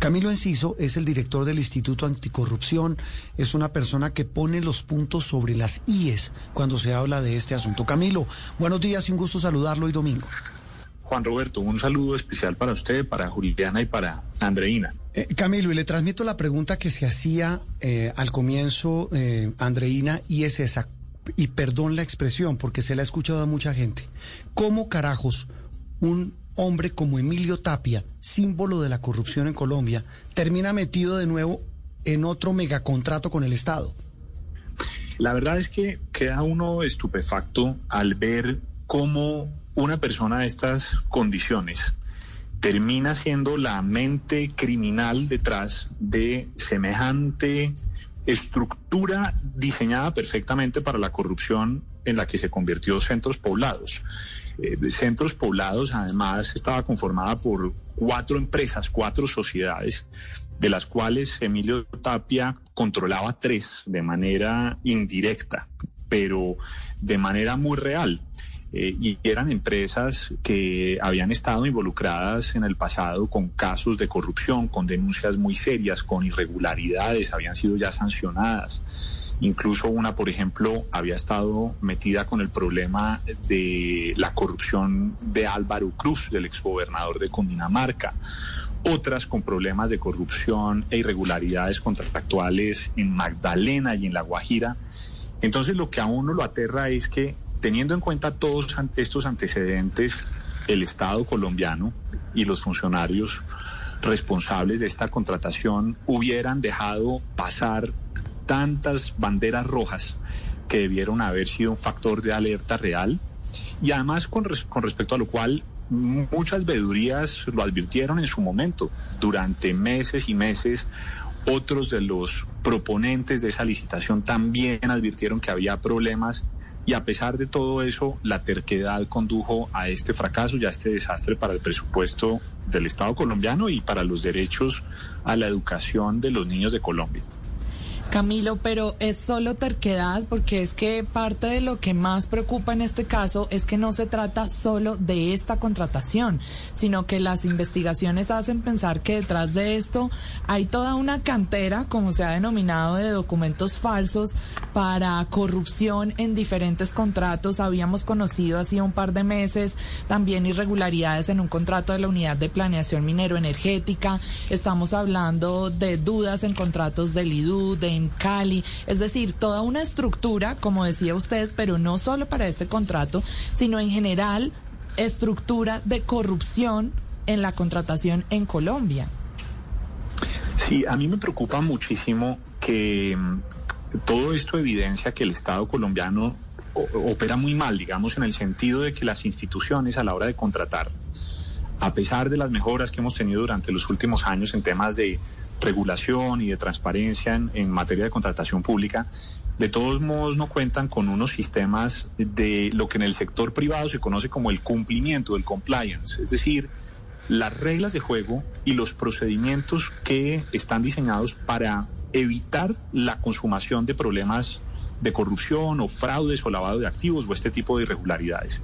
Camilo Enciso es el director del Instituto Anticorrupción. Es una persona que pone los puntos sobre las IES cuando se habla de este asunto. Camilo, buenos días y un gusto saludarlo hoy domingo. Juan Roberto, un saludo especial para usted, para Juliana y para Andreina. Eh, Camilo, y le transmito la pregunta que se hacía eh, al comienzo, eh, Andreina, y es esa, y perdón la expresión, porque se la ha escuchado a mucha gente. ¿Cómo carajos un hombre como Emilio Tapia, símbolo de la corrupción en Colombia, termina metido de nuevo en otro megacontrato con el Estado? La verdad es que queda uno estupefacto al ver cómo una persona de estas condiciones termina siendo la mente criminal detrás de semejante estructura diseñada perfectamente para la corrupción en la que se convirtió Centros Poblados. Eh, Centros Poblados además estaba conformada por cuatro empresas, cuatro sociedades, de las cuales Emilio Tapia controlaba tres de manera indirecta, pero de manera muy real. Eh, y eran empresas que habían estado involucradas en el pasado con casos de corrupción, con denuncias muy serias, con irregularidades, habían sido ya sancionadas. Incluso una, por ejemplo, había estado metida con el problema de la corrupción de Álvaro Cruz, del exgobernador de Cundinamarca. Otras con problemas de corrupción e irregularidades contractuales en Magdalena y en La Guajira. Entonces lo que a uno lo aterra es que Teniendo en cuenta todos estos antecedentes, el Estado colombiano y los funcionarios responsables de esta contratación hubieran dejado pasar tantas banderas rojas que debieron haber sido un factor de alerta real y además con, con respecto a lo cual muchas vedurías lo advirtieron en su momento. Durante meses y meses otros de los proponentes de esa licitación también advirtieron que había problemas y a pesar de todo eso, la terquedad condujo a este fracaso y a este desastre para el presupuesto del Estado colombiano y para los derechos a la educación de los niños de Colombia. Camilo, pero es solo terquedad porque es que parte de lo que más preocupa en este caso es que no se trata solo de esta contratación, sino que las investigaciones hacen pensar que detrás de esto hay toda una cantera, como se ha denominado, de documentos falsos para corrupción en diferentes contratos. Habíamos conocido hacía un par de meses también irregularidades en un contrato de la Unidad de Planeación Minero Energética. Estamos hablando de dudas en contratos del IDU, de Cali, es decir, toda una estructura, como decía usted, pero no solo para este contrato, sino en general estructura de corrupción en la contratación en Colombia. Sí, a mí me preocupa muchísimo que mm, todo esto evidencia que el Estado colombiano opera muy mal, digamos, en el sentido de que las instituciones a la hora de contratar, a pesar de las mejoras que hemos tenido durante los últimos años en temas de regulación y de transparencia en, materia de contratación pública, de todos modos no cuentan con unos sistemas de lo que en el sector privado se conoce como el cumplimiento, el compliance, es decir, las reglas de juego y los procedimientos que están diseñados para evitar la consumación de problemas de corrupción o fraudes o lavado de activos o este tipo de irregularidades.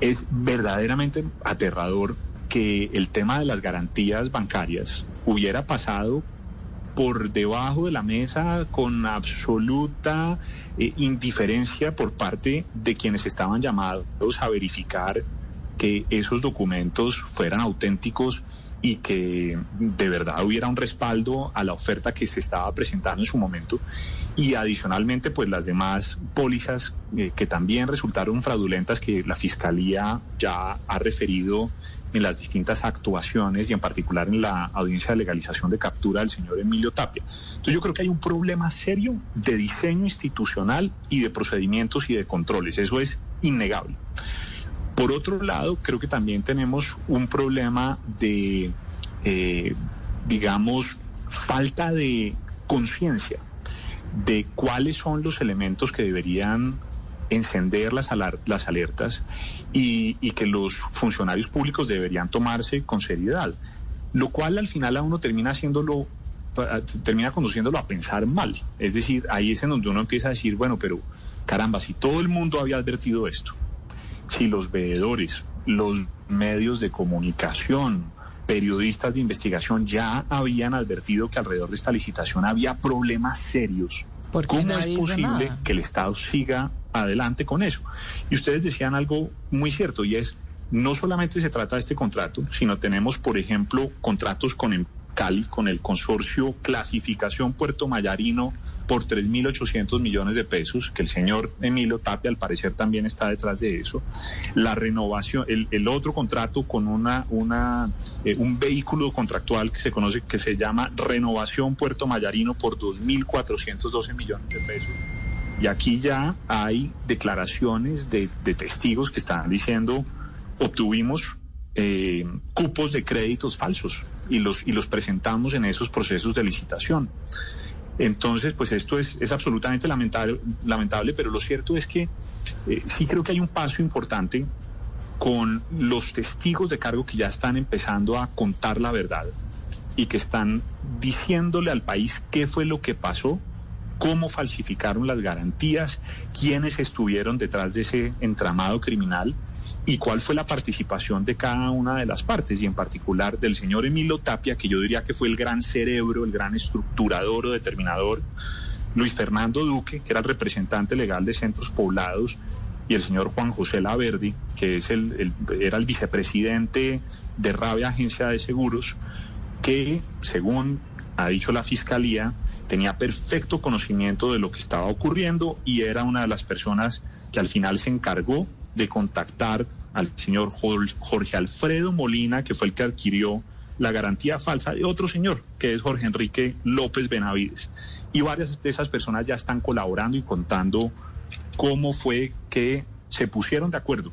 Es verdaderamente aterrador que el tema de las garantías bancarias hubiera pasado por debajo de la mesa con absoluta eh, indiferencia por parte de quienes estaban llamados a verificar que esos documentos fueran auténticos y que de verdad hubiera un respaldo a la oferta que se estaba presentando en su momento y adicionalmente pues las demás pólizas eh, que también resultaron fraudulentas que la fiscalía ya ha referido en las distintas actuaciones y en particular en la audiencia de legalización de captura del señor Emilio Tapia. Entonces yo creo que hay un problema serio de diseño institucional y de procedimientos y de controles, eso es innegable. Por otro lado, creo que también tenemos un problema de eh, digamos, falta de conciencia de cuáles son los elementos que deberían encender las, las alertas y, y, que los funcionarios públicos deberían tomarse con seriedad, lo cual al final a uno termina haciéndolo termina conduciéndolo a pensar mal. Es decir, ahí es en donde uno empieza a decir, bueno, pero caramba, si todo el mundo había advertido esto, si los veedores, los medios de comunicación, periodistas de investigación ya habían advertido que alrededor de esta licitación había problemas serios. ¿Cómo es posible que el Estado siga adelante con eso? Y ustedes decían algo muy cierto y es, no solamente se trata de este contrato, sino tenemos, por ejemplo, contratos con em- Cali con el consorcio Clasificación Puerto Mayarino por 3.800 millones de pesos, que el señor Emilio Tapia al parecer también está detrás de eso. La renovación, el, otro contrato con una, una, eh, un vehículo contractual que se conoce, que se llama Renovación Puerto Mayarino por 2.412 millones de pesos. Y aquí ya hay declaraciones de, testigos que están diciendo, obtuvimos eh, cupos de créditos falsos y los, y los presentamos en esos procesos de licitación. Entonces, pues esto es, es absolutamente lamentable, lamentable, pero lo cierto es que eh, sí creo que hay un paso importante con los testigos de cargo que ya están empezando a contar la verdad y que están diciéndole al país qué fue lo que pasó, cómo falsificaron las garantías, quiénes estuvieron detrás de ese entramado criminal y cuál fue la participación de cada una de las partes y en particular del señor Emilio Tapia, que yo diría que fue el gran cerebro, el gran estructurador o determinador, Luis Fernando Duque, que era el representante legal de centros poblados, y el señor Juan José Laverdi, que es el, era el vicepresidente de Rabia Agencia de Seguros, que según ha dicho la Fiscalía, tenía perfecto conocimiento de lo que estaba ocurriendo y era una de las personas que al final se encargó de contactar al señor Jorge Alfredo Molina, que fue el que adquirió la garantía falsa de otro señor, que es Jorge Enrique López Benavides. Y varias de esas personas ya están colaborando y contando cómo fue que se pusieron de acuerdo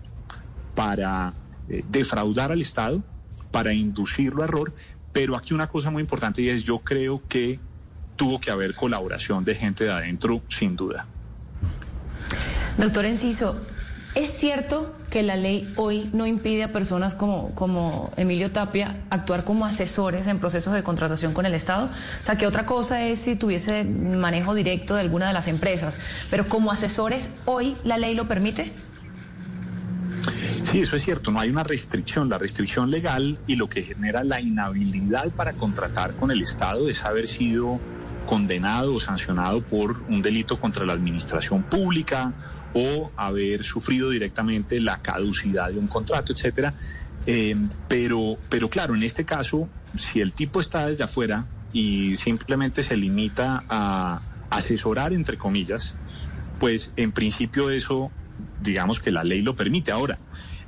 para eh, defraudar al Estado, para inducirlo a error. Pero aquí una cosa muy importante es yo creo que tuvo que haber colaboración de gente de adentro, sin duda. Doctor Enciso, ¿Es cierto que la ley hoy no impide a personas como, como Emilio Tapia actuar como asesores en procesos de contratación con el Estado? O sea, que otra cosa es si tuviese manejo directo de alguna de las empresas, pero como asesores, ¿hoy la ley lo permite? Sí, eso es cierto, no hay una restricción. La restricción legal y lo que genera la inhabilidad para contratar con el Estado es haber sido condenado o sancionado por un delito contra la administración pública o haber sufrido directamente la caducidad de un contrato, etcétera. Eh, pero, pero claro, en este caso, si el tipo está desde afuera y simplemente se limita a asesorar, entre comillas, pues en principio eso, digamos que la ley lo permite. Ahora,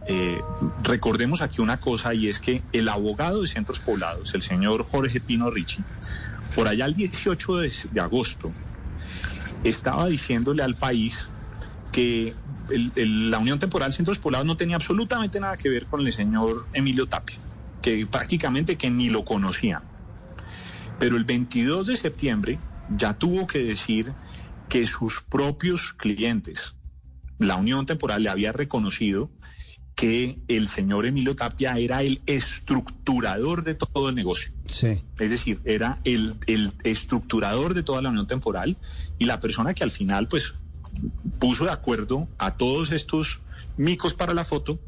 eh, recordemos aquí una cosa y es que el abogado de centros poblados, el señor Jorge Pino Ricci, por allá el 18 de agosto, estaba diciéndole al país que la Unión Temporal Centros Poblados no tenía absolutamente nada que ver con el señor Emilio Tapia, que prácticamente que ni lo conocían. Pero el 22 de septiembre ya tuvo que decir que sus propios clientes, la Unión Temporal le había reconocido que el señor Emilio Tapia era el estructurador de todo el negocio. Sí. Es decir, era el, el estructurador de toda la unión temporal y la persona que al final, pues, puso de acuerdo a todos estos micos para la foto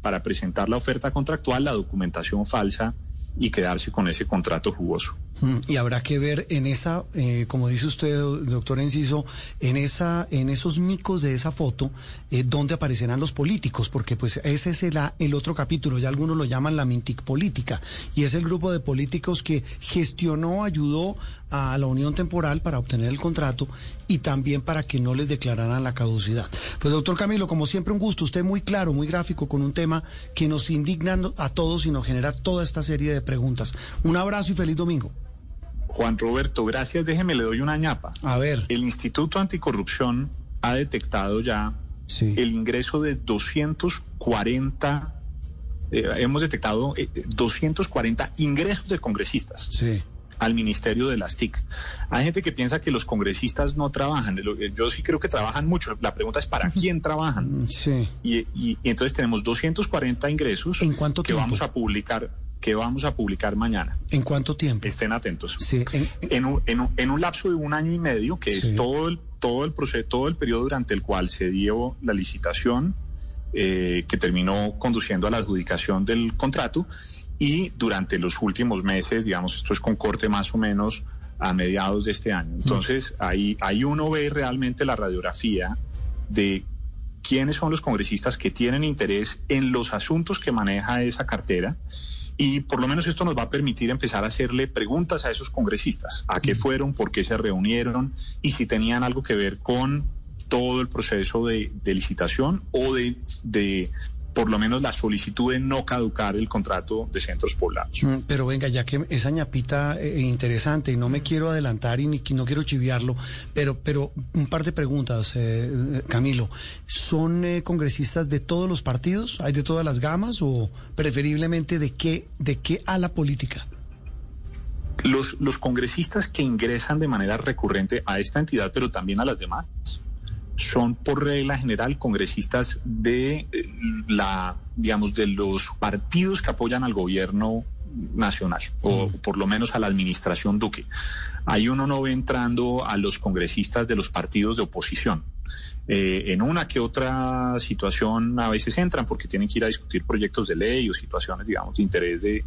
para presentar la oferta contractual, la documentación falsa y quedarse con ese contrato jugoso. Mm, y habrá que ver en esa, eh, como dice usted, doctor Enciso, en esa, en esos micos de esa foto, eh, dónde aparecerán los políticos, porque pues ese es el, el otro capítulo, ya algunos lo llaman la mintic política, y es el grupo de políticos que gestionó, ayudó a la unión temporal para obtener el contrato y también para que no les declararan la caducidad. Pues doctor Camilo, como siempre un gusto, usted muy claro, muy gráfico con un tema que nos indigna a todos y nos genera toda esta serie de preguntas. Un abrazo y feliz domingo. Juan Roberto, gracias. Déjeme, le doy una ñapa. A ver. El Instituto Anticorrupción ha detectado ya el ingreso de 240 eh, hemos detectado 240 ingresos de congresistas. al Ministerio de las TIC. Hay gente que piensa que los congresistas no trabajan. Yo sí creo que trabajan mucho. La pregunta es para quién trabajan. Sí. Y, entonces tenemos 240 ingresos ¿En cuánto que vamos a publicar que vamos a publicar mañana. ¿En cuánto tiempo? Estén atentos. Sí, en, un, en, un, lapso de un año y medio, que es todo el, todo el proceso, todo el periodo durante el cual se dio la licitación, eh, que terminó conduciendo a la adjudicación del contrato, y durante los últimos meses, digamos, esto es con corte más o menos a mediados de este año. Entonces, ahí, ahí uno ve realmente la radiografía de quiénes son los congresistas que tienen interés en los asuntos que maneja esa cartera y por lo menos esto nos va a permitir empezar a hacerle preguntas a esos congresistas, a qué fueron, por qué se reunieron y si tenían algo que ver con todo el proceso de, licitación o de, de, por lo menos la solicitud de no caducar el contrato de centros poblados. Mm, pero venga, ya que esa ñapita es eh, interesante y no me quiero adelantar y ni no quiero chiviarlo, pero, pero un par de preguntas, eh, eh, Camilo. ¿Son congresistas de todos los partidos? ¿Hay de todas las gamas o preferiblemente de qué, de qué a la política? Los, los congresistas que ingresan de manera recurrente a esta entidad, pero también a las demás, son por regla general congresistas de eh, la, digamos, de los partidos que apoyan al gobierno nacional o por lo menos a la administración Duque. Ahí uno no ve entrando a los congresistas de los partidos de oposición. Eh, en una que otra situación a veces entran porque tienen que ir a discutir proyectos de ley o situaciones, digamos, de interés de,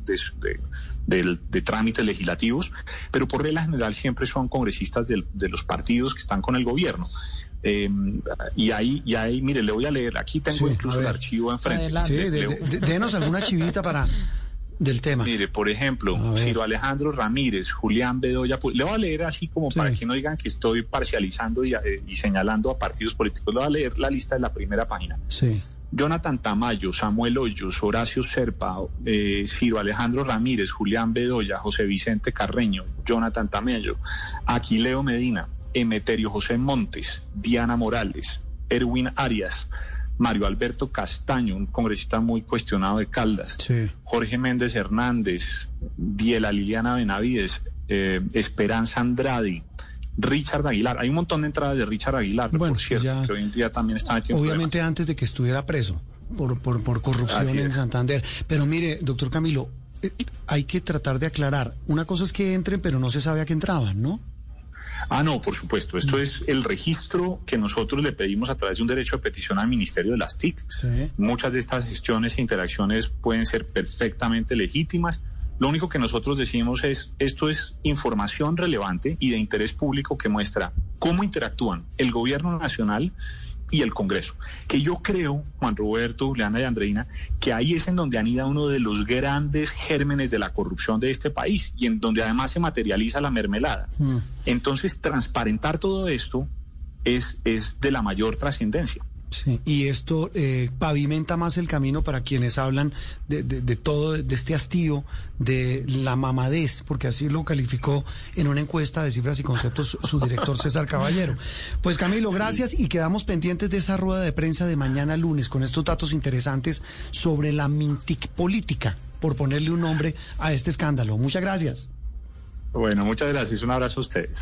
de, trámites legislativos, pero por regla general siempre son congresistas de los partidos que están con el gobierno. Eh, y ahí, y ahí, mire, le voy a leer, aquí tengo incluso el archivo enfrente. Sí, denos alguna chivita para del tema. Mire, por ejemplo, Ciro Alejandro Ramírez, Julián Bedoya, pues, le voy a leer así como para que no digan que estoy parcializando eh, y, señalando a partidos políticos, le voy a leer la lista de la primera página. Sí. Jonathan Tamayo, Samuel Hoyos, Horacio Serpa, eh, Ciro Alejandro Ramírez, Julián Bedoya, José Vicente Carreño, Jonathan Tamayo, Aquileo Medina, Emeterio José Montes, Diana Morales, Erwin Arias, Mario Alberto Castaño, un congresista muy cuestionado de Caldas, Jorge Méndez Hernández, Diela Liliana Benavides, eh, Esperanza Andrade, Richard Aguilar. Hay un montón de entradas de Richard Aguilar, por cierto, que hoy en día también está metido Obviamente antes de que estuviera preso por, por, por corrupción en Santander. Pero mire, doctor Camilo, eh, hay que tratar de aclarar. Una cosa es que entren, pero no se sabe a qué entraban, ¿no? Ah, no, por supuesto. Esto es el registro que nosotros le pedimos a través de un derecho de petición al Ministerio de las TIC. Muchas de estas gestiones e interacciones pueden ser perfectamente legítimas. Lo único que nosotros decimos es, esto es información relevante y de interés público que muestra cómo interactúan el gobierno nacional y el Congreso. Que yo creo, Juan Roberto, Leana y Andreina, que ahí es en donde anida uno de los grandes gérmenes de la corrupción de este país y en donde además se materializa la mermelada. Mm. Entonces, transparentar todo esto es, es de la mayor trascendencia. Sí, y esto eh, pavimenta más el camino para quienes hablan de, de, todo, de este hastío, de la mamadez, porque así lo calificó en una encuesta de cifras y conceptos su director César Caballero. Pues Camilo, gracias y quedamos pendientes de esa rueda de prensa de mañana lunes con estos datos interesantes sobre la mintic política, por ponerle un nombre a este escándalo. Muchas gracias. Bueno, muchas gracias. Un abrazo a ustedes.